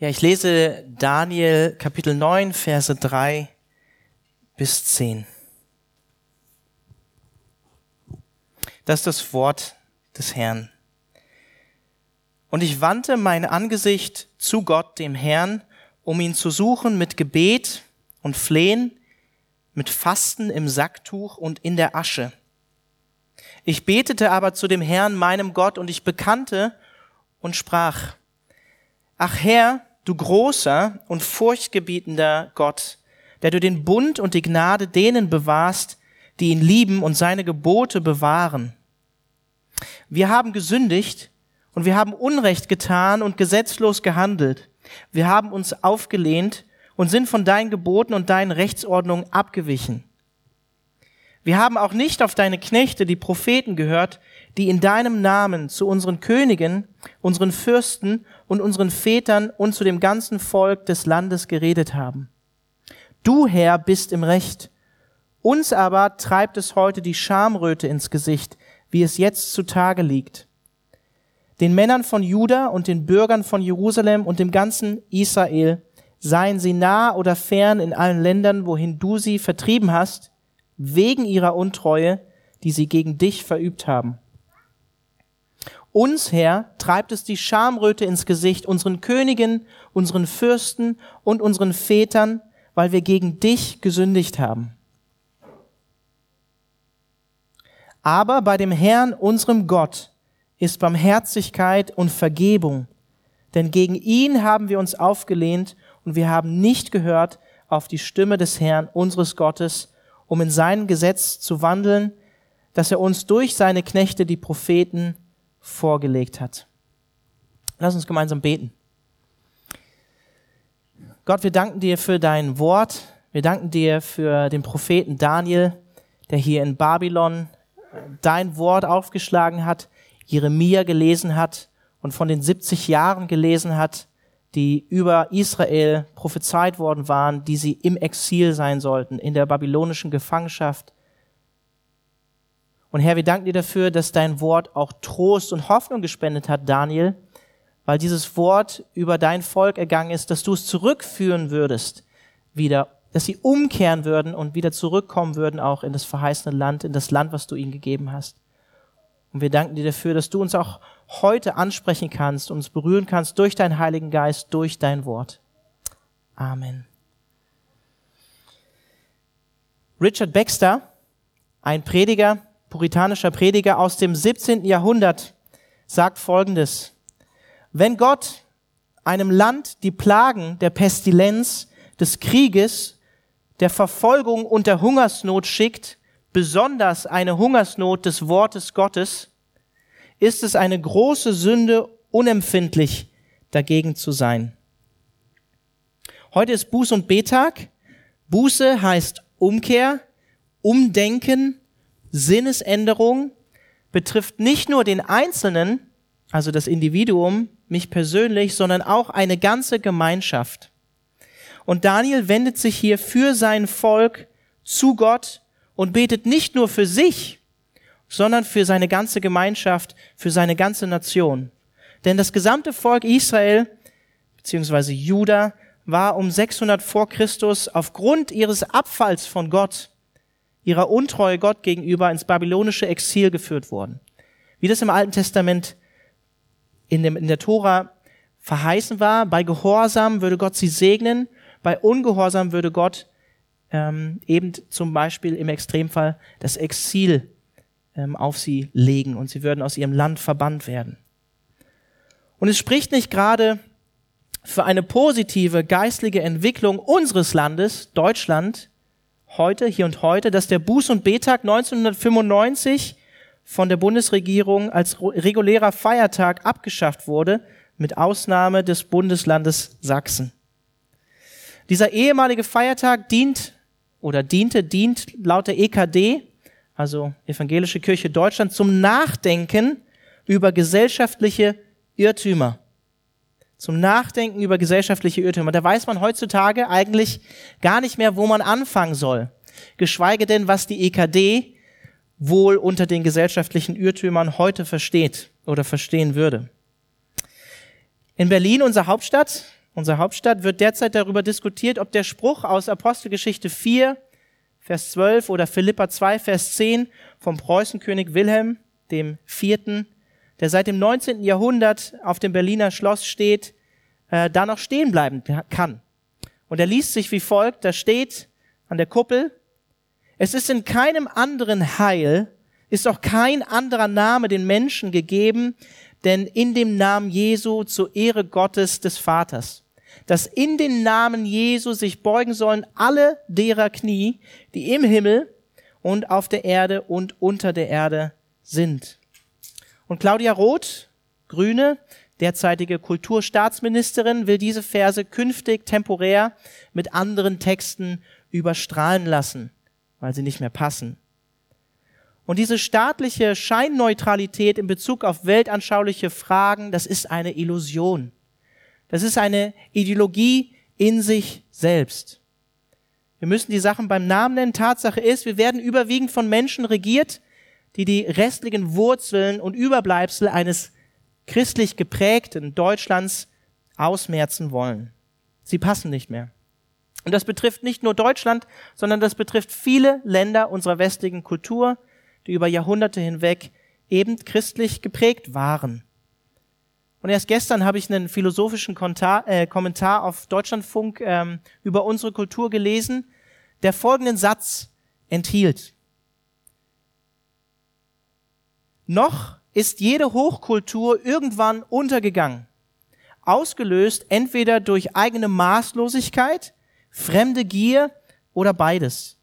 Ja, ich lese Daniel Kapitel 9, Verse 3 bis 10. Das ist das Wort des Herrn. Und ich wandte mein Angesicht zu Gott, dem Herrn, um ihn zu suchen mit Gebet und Flehen, mit Fasten im Sacktuch und in der Asche. Ich betete aber zu dem Herrn, meinem Gott, und ich bekannte und sprach, Ach Herr, du großer und furchtgebietender Gott, der du den Bund und die Gnade denen bewahrst, die ihn lieben und seine Gebote bewahren. Wir haben gesündigt und wir haben Unrecht getan und gesetzlos gehandelt. Wir haben uns aufgelehnt und sind von deinen Geboten und deinen Rechtsordnungen abgewichen. Wir haben auch nicht auf deine Knechte, die Propheten, gehört, die in deinem Namen zu unseren Königen, unseren Fürsten und unseren Vätern und zu dem ganzen Volk des Landes geredet haben. Du, Herr, bist im Recht. Uns aber treibt es heute die Schamröte ins Gesicht, wie es jetzt zutage liegt. Den Männern von Juda und den Bürgern von Jerusalem und dem ganzen Israel, seien sie nah oder fern in allen Ländern, wohin du sie vertrieben hast, wegen ihrer Untreue, die sie gegen dich verübt haben. Uns, Herr, treibt es die Schamröte ins Gesicht, unseren Königen, unseren Fürsten und unseren Vätern, weil wir gegen dich gesündigt haben. Aber bei dem Herrn, unserem Gott, ist Barmherzigkeit und Vergebung, denn gegen ihn haben wir uns aufgelehnt und wir haben nicht gehört auf die Stimme des Herrn, unseres Gottes, um in sein Gesetz zu wandeln, dass er uns durch seine Knechte, die Propheten, vorgelegt hat. Lass uns gemeinsam beten. Gott, wir danken dir für dein Wort. Wir danken dir für den Propheten Daniel, der hier in Babylon dein Wort aufgeschlagen hat, Jeremia gelesen hat und von den 70 Jahren gelesen hat, die über Israel prophezeit worden waren, die sie im Exil sein sollten, in der babylonischen Gefangenschaft, und Herr, wir danken dir dafür, dass dein Wort auch Trost und Hoffnung gespendet hat, Daniel, weil dieses Wort über dein Volk ergangen ist, dass du es zurückführen würdest, wieder, dass sie umkehren würden und wieder zurückkommen würden auch in das verheißene Land, in das Land, was du ihnen gegeben hast. Und wir danken dir dafür, dass du uns auch heute ansprechen kannst, uns berühren kannst durch deinen Heiligen Geist, durch dein Wort. Amen. Richard Baxter, ein Prediger, puritanischer Prediger aus dem 17. Jahrhundert, sagt Folgendes. Wenn Gott einem Land die Plagen der Pestilenz, des Krieges, der Verfolgung und der Hungersnot schickt, besonders eine Hungersnot des Wortes Gottes, ist es eine große Sünde, unempfindlich dagegen zu sein. Heute ist Buß- und Betag. Buße heißt Umkehr, Umdenken, Sinnesänderung betrifft nicht nur den Einzelnen, also das Individuum, mich persönlich, sondern auch eine ganze Gemeinschaft. Und Daniel wendet sich hier für sein Volk zu Gott und betet nicht nur für sich, sondern für seine ganze Gemeinschaft, für seine ganze Nation. Denn das gesamte Volk Israel, beziehungsweise Juda, war um 600 vor Christus aufgrund ihres Abfalls von Gott ihrer Untreue Gott gegenüber ins babylonische Exil geführt worden. Wie das im Alten Testament in, dem, in der Tora verheißen war, bei Gehorsam würde Gott sie segnen, bei Ungehorsam würde Gott ähm, eben zum Beispiel im Extremfall das Exil ähm, auf sie legen und sie würden aus ihrem Land verbannt werden. Und es spricht nicht gerade für eine positive geistliche Entwicklung unseres Landes, Deutschland, heute, hier und heute, dass der Buß- und Betag 1995 von der Bundesregierung als regulärer Feiertag abgeschafft wurde, mit Ausnahme des Bundeslandes Sachsen. Dieser ehemalige Feiertag dient oder diente, dient laut der EKD, also Evangelische Kirche Deutschland, zum Nachdenken über gesellschaftliche Irrtümer zum Nachdenken über gesellschaftliche Irrtümer. Da weiß man heutzutage eigentlich gar nicht mehr, wo man anfangen soll. Geschweige denn, was die EKD wohl unter den gesellschaftlichen Irrtümern heute versteht oder verstehen würde. In Berlin, unserer Hauptstadt, unsere Hauptstadt, wird derzeit darüber diskutiert, ob der Spruch aus Apostelgeschichte 4, Vers 12 oder Philippa 2, Vers 10 vom Preußenkönig Wilhelm dem Vierten, der seit dem 19. Jahrhundert auf dem Berliner Schloss steht, äh, da noch stehen bleiben kann. Und er liest sich wie folgt, da steht an der Kuppel, es ist in keinem anderen Heil, ist auch kein anderer Name den Menschen gegeben, denn in dem Namen Jesu zur Ehre Gottes des Vaters, dass in den Namen Jesu sich beugen sollen alle derer Knie, die im Himmel und auf der Erde und unter der Erde sind. Und Claudia Roth, Grüne, derzeitige Kulturstaatsministerin, will diese Verse künftig temporär mit anderen Texten überstrahlen lassen, weil sie nicht mehr passen. Und diese staatliche Scheinneutralität in Bezug auf weltanschauliche Fragen, das ist eine Illusion. Das ist eine Ideologie in sich selbst. Wir müssen die Sachen beim Namen nennen. Tatsache ist, wir werden überwiegend von Menschen regiert, die die restlichen Wurzeln und Überbleibsel eines christlich geprägten Deutschlands ausmerzen wollen. Sie passen nicht mehr. Und das betrifft nicht nur Deutschland, sondern das betrifft viele Länder unserer westlichen Kultur, die über Jahrhunderte hinweg eben christlich geprägt waren. Und erst gestern habe ich einen philosophischen äh, Kommentar auf Deutschlandfunk ähm, über unsere Kultur gelesen, der folgenden Satz enthielt. Noch ist jede Hochkultur irgendwann untergegangen, ausgelöst entweder durch eigene Maßlosigkeit, fremde Gier oder beides.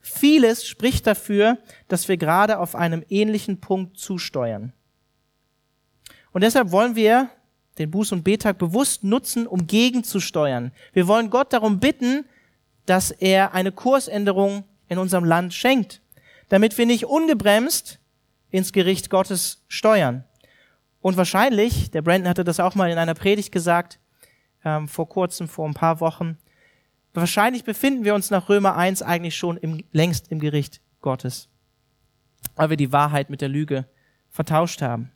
Vieles spricht dafür, dass wir gerade auf einem ähnlichen Punkt zusteuern. Und deshalb wollen wir den Buß- und Betag bewusst nutzen, um gegenzusteuern. Wir wollen Gott darum bitten, dass er eine Kursänderung in unserem Land schenkt, damit wir nicht ungebremst ins Gericht Gottes steuern. Und wahrscheinlich, der Brandon hatte das auch mal in einer Predigt gesagt, ähm, vor kurzem, vor ein paar Wochen, Wahrscheinlich befinden wir uns nach Römer 1 eigentlich schon im, längst im Gericht Gottes, weil wir die Wahrheit mit der Lüge vertauscht haben.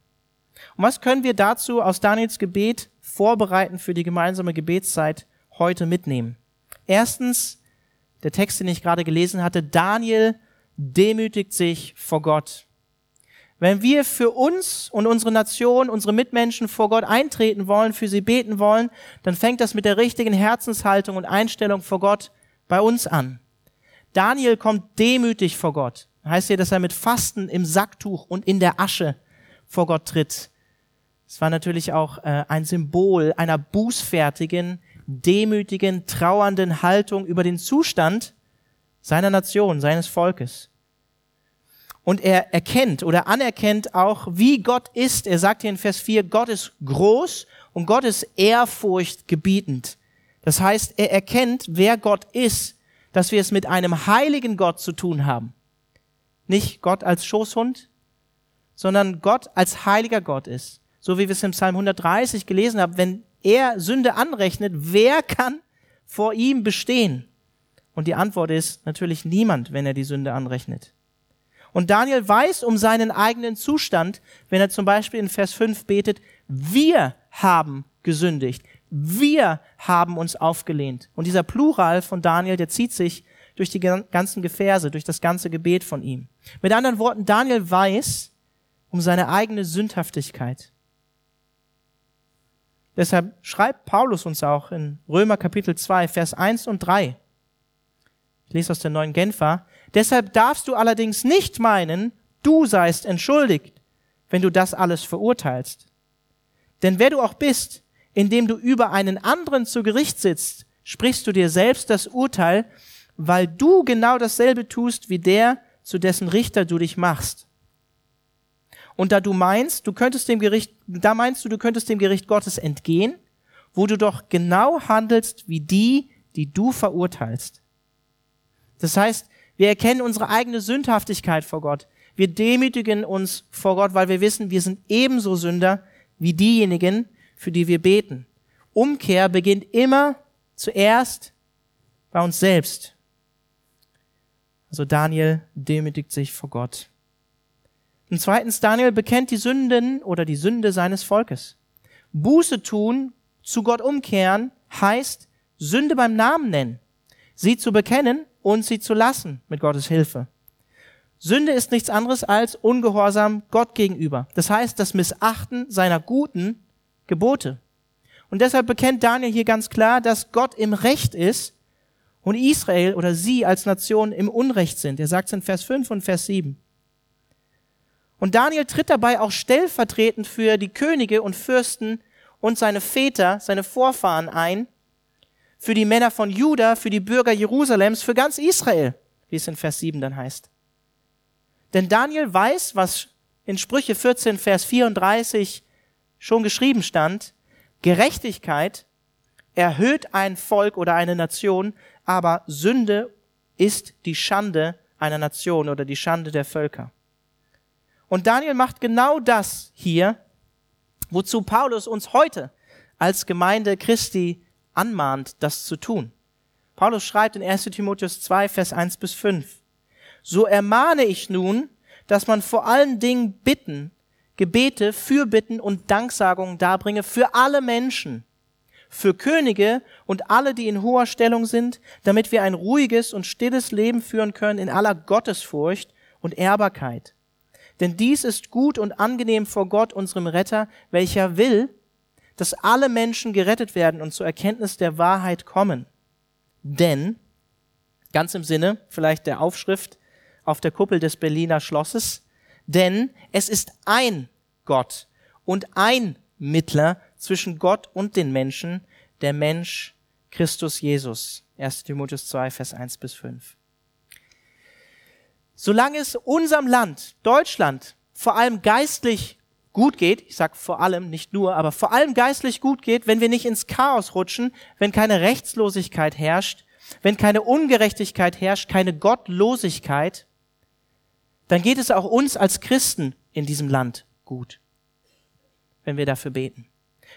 Und was können wir dazu aus Daniels Gebet vorbereiten für die gemeinsame Gebetszeit heute mitnehmen? Erstens, der Text, den ich gerade gelesen hatte, Daniel demütigt sich vor Gott. Wenn wir für uns und unsere Nation, unsere Mitmenschen vor Gott eintreten wollen, für sie beten wollen, dann fängt das mit der richtigen Herzenshaltung und Einstellung vor Gott bei uns an. Daniel kommt demütig vor Gott. Heißt hier, dass er mit Fasten im Sacktuch und in der Asche vor Gott tritt. Es war natürlich auch äh, ein Symbol einer bußfertigen, demütigen, trauernden Haltung über den Zustand seiner Nation, seines Volkes und er erkennt oder anerkennt auch, wie Gott ist. Er sagt hier in Vers 4, Gott ist groß und Gott ist ehrfurchtgebietend. Das heißt, er erkennt, wer Gott ist, dass wir es mit einem heiligen Gott zu tun haben. Nicht Gott als Schoßhund, sondern Gott als heiliger Gott ist. So wie wir es im Psalm 130 gelesen haben, wenn er Sünde anrechnet, wer kann vor ihm bestehen? Und die Antwort ist natürlich niemand, wenn er die Sünde anrechnet. Und Daniel weiß um seinen eigenen Zustand, wenn er zum Beispiel in Vers 5 betet, wir haben gesündigt, wir haben uns aufgelehnt. Und dieser Plural von Daniel, der zieht sich durch die ganzen Verse, durch das ganze Gebet von ihm. Mit anderen Worten, Daniel weiß um seine eigene Sündhaftigkeit. Deshalb schreibt Paulus uns auch in Römer Kapitel 2, Vers 1 und 3. Ich lese aus der neuen Genfer. Deshalb darfst du allerdings nicht meinen, du seist entschuldigt, wenn du das alles verurteilst. Denn wer du auch bist, indem du über einen anderen zu Gericht sitzt, sprichst du dir selbst das Urteil, weil du genau dasselbe tust wie der, zu dessen Richter du dich machst. Und da du meinst, du könntest dem Gericht, da meinst du, du könntest dem Gericht Gottes entgehen, wo du doch genau handelst wie die, die du verurteilst. Das heißt, wir erkennen unsere eigene Sündhaftigkeit vor Gott. Wir demütigen uns vor Gott, weil wir wissen, wir sind ebenso Sünder wie diejenigen, für die wir beten. Umkehr beginnt immer zuerst bei uns selbst. Also Daniel demütigt sich vor Gott. Und zweitens, Daniel bekennt die Sünden oder die Sünde seines Volkes. Buße tun zu Gott umkehren heißt Sünde beim Namen nennen, sie zu bekennen und sie zu lassen mit Gottes Hilfe. Sünde ist nichts anderes als Ungehorsam Gott gegenüber. Das heißt, das Missachten seiner guten Gebote. Und deshalb bekennt Daniel hier ganz klar, dass Gott im Recht ist und Israel oder sie als Nation im Unrecht sind. Er sagt es in Vers 5 und Vers 7. Und Daniel tritt dabei auch stellvertretend für die Könige und Fürsten und seine Väter, seine Vorfahren ein, für die Männer von Juda, für die Bürger Jerusalems, für ganz Israel, wie es in Vers 7 dann heißt. Denn Daniel weiß, was in Sprüche 14, Vers 34 schon geschrieben stand, Gerechtigkeit erhöht ein Volk oder eine Nation, aber Sünde ist die Schande einer Nation oder die Schande der Völker. Und Daniel macht genau das hier, wozu Paulus uns heute als Gemeinde Christi anmahnt, das zu tun. Paulus schreibt in 1 Timotheus 2, Vers 1 bis 5. So ermahne ich nun, dass man vor allen Dingen Bitten, Gebete, Fürbitten und Danksagungen darbringe für alle Menschen, für Könige und alle, die in hoher Stellung sind, damit wir ein ruhiges und stilles Leben führen können in aller Gottesfurcht und Ehrbarkeit. Denn dies ist gut und angenehm vor Gott, unserem Retter, welcher will, dass alle Menschen gerettet werden und zur Erkenntnis der Wahrheit kommen. Denn, ganz im Sinne vielleicht der Aufschrift, auf der Kuppel des Berliner Schlosses, denn es ist ein Gott und ein Mittler zwischen Gott und den Menschen, der Mensch Christus Jesus. 1 Timotheus 2, Vers 1 bis 5. Solange es unserem Land, Deutschland, vor allem geistlich gut geht, ich sage vor allem, nicht nur, aber vor allem geistlich gut geht, wenn wir nicht ins Chaos rutschen, wenn keine Rechtslosigkeit herrscht, wenn keine Ungerechtigkeit herrscht, keine Gottlosigkeit, dann geht es auch uns als Christen in diesem Land gut, wenn wir dafür beten.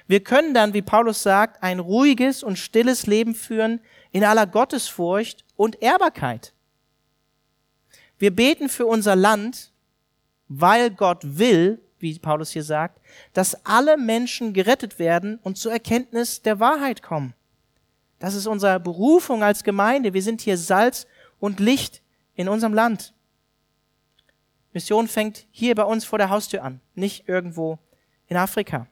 Wir können dann, wie Paulus sagt, ein ruhiges und stilles Leben führen in aller Gottesfurcht und Ehrbarkeit. Wir beten für unser Land, weil Gott will, wie Paulus hier sagt, dass alle Menschen gerettet werden und zur Erkenntnis der Wahrheit kommen. Das ist unsere Berufung als Gemeinde. Wir sind hier Salz und Licht in unserem Land. Mission fängt hier bei uns vor der Haustür an, nicht irgendwo in Afrika.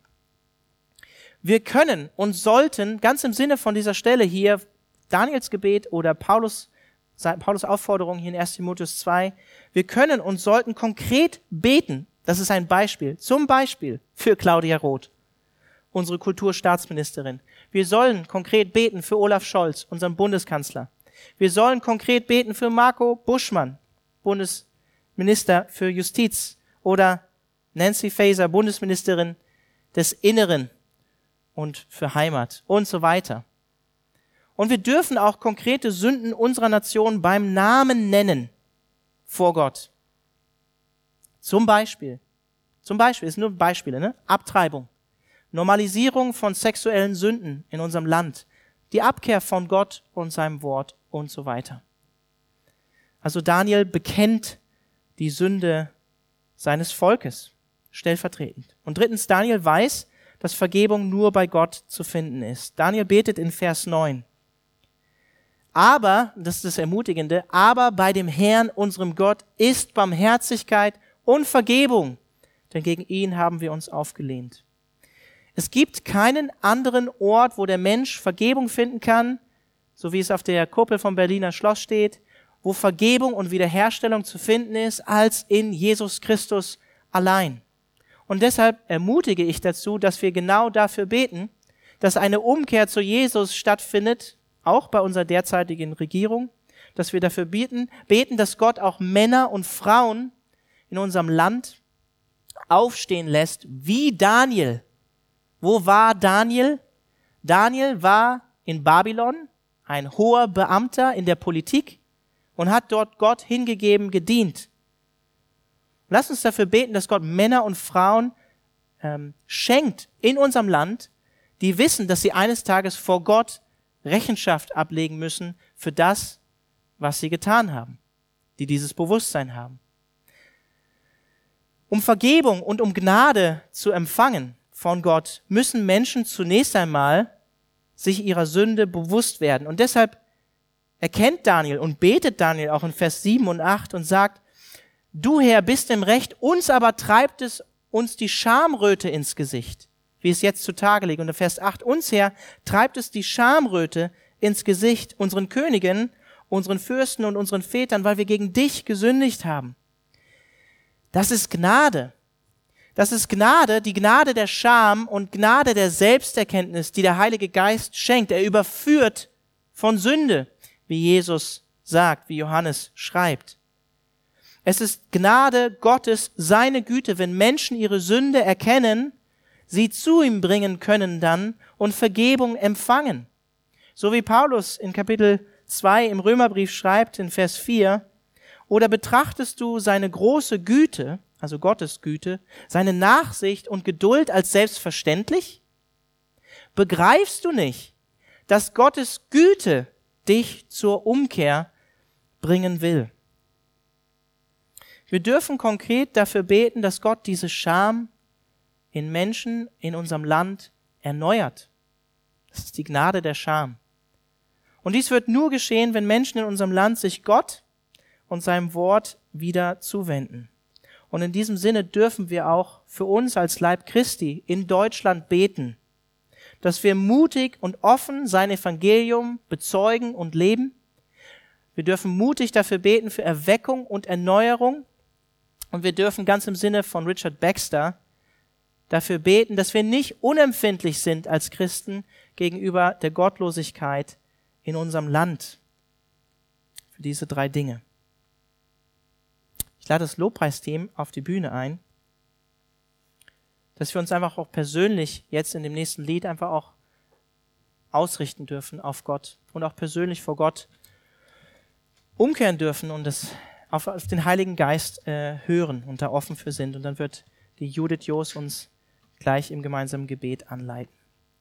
Wir können und sollten ganz im Sinne von dieser Stelle hier Daniels Gebet oder Paulus, Paulus Aufforderung hier in 1 Timotheus 2, wir können und sollten konkret beten. Das ist ein Beispiel. Zum Beispiel für Claudia Roth, unsere Kulturstaatsministerin. Wir sollen konkret beten für Olaf Scholz, unseren Bundeskanzler. Wir sollen konkret beten für Marco Buschmann, Bundes Minister für Justiz oder Nancy Faeser, Bundesministerin des Inneren und für Heimat und so weiter. Und wir dürfen auch konkrete Sünden unserer Nation beim Namen nennen vor Gott. Zum Beispiel, zum Beispiel, ist nur Beispiele, ne? Abtreibung, Normalisierung von sexuellen Sünden in unserem Land, die Abkehr von Gott und seinem Wort und so weiter. Also Daniel bekennt die Sünde seines Volkes, stellvertretend. Und drittens, Daniel weiß, dass Vergebung nur bei Gott zu finden ist. Daniel betet in Vers 9. Aber, das ist das Ermutigende, aber bei dem Herrn, unserem Gott, ist Barmherzigkeit und Vergebung, denn gegen ihn haben wir uns aufgelehnt. Es gibt keinen anderen Ort, wo der Mensch Vergebung finden kann, so wie es auf der Kuppel vom Berliner Schloss steht, wo Vergebung und Wiederherstellung zu finden ist, als in Jesus Christus allein. Und deshalb ermutige ich dazu, dass wir genau dafür beten, dass eine Umkehr zu Jesus stattfindet, auch bei unserer derzeitigen Regierung, dass wir dafür beten, beten, dass Gott auch Männer und Frauen in unserem Land aufstehen lässt, wie Daniel. Wo war Daniel? Daniel war in Babylon, ein hoher Beamter in der Politik, und hat dort Gott hingegeben, gedient. Lass uns dafür beten, dass Gott Männer und Frauen ähm, schenkt in unserem Land, die wissen, dass sie eines Tages vor Gott Rechenschaft ablegen müssen für das, was sie getan haben, die dieses Bewusstsein haben. Um Vergebung und um Gnade zu empfangen, von Gott müssen Menschen zunächst einmal sich ihrer Sünde bewusst werden. Und deshalb erkennt Daniel und betet Daniel auch in Vers 7 und 8 und sagt, du Herr bist im Recht, uns aber treibt es uns die Schamröte ins Gesicht, wie es jetzt zutage liegt. Und in Vers 8, uns Herr treibt es die Schamröte ins Gesicht, unseren Königen, unseren Fürsten und unseren Vätern, weil wir gegen dich gesündigt haben. Das ist Gnade. Das ist Gnade, die Gnade der Scham und Gnade der Selbsterkenntnis, die der Heilige Geist schenkt. Er überführt von Sünde, wie Jesus sagt, wie Johannes schreibt. Es ist Gnade Gottes, seine Güte, wenn Menschen ihre Sünde erkennen, sie zu ihm bringen können dann und Vergebung empfangen. So wie Paulus in Kapitel 2 im Römerbrief schreibt in Vers 4, oder betrachtest du seine große Güte, also Gottes Güte, seine Nachsicht und Geduld als selbstverständlich? Begreifst du nicht, dass Gottes Güte dich zur Umkehr bringen will? Wir dürfen konkret dafür beten, dass Gott diese Scham in Menschen in unserem Land erneuert. Das ist die Gnade der Scham. Und dies wird nur geschehen, wenn Menschen in unserem Land sich Gott und seinem Wort wieder zuwenden. Und in diesem Sinne dürfen wir auch für uns als Leib Christi in Deutschland beten, dass wir mutig und offen sein Evangelium bezeugen und leben. Wir dürfen mutig dafür beten für Erweckung und Erneuerung. Und wir dürfen ganz im Sinne von Richard Baxter dafür beten, dass wir nicht unempfindlich sind als Christen gegenüber der Gottlosigkeit in unserem Land. Für diese drei Dinge. Ich lade das Lobpreisteam auf die Bühne ein, dass wir uns einfach auch persönlich jetzt in dem nächsten Lied einfach auch ausrichten dürfen auf Gott und auch persönlich vor Gott umkehren dürfen und das auf, auf den Heiligen Geist äh, hören und da offen für sind. Und dann wird die Judith Jos uns gleich im gemeinsamen Gebet anleiten.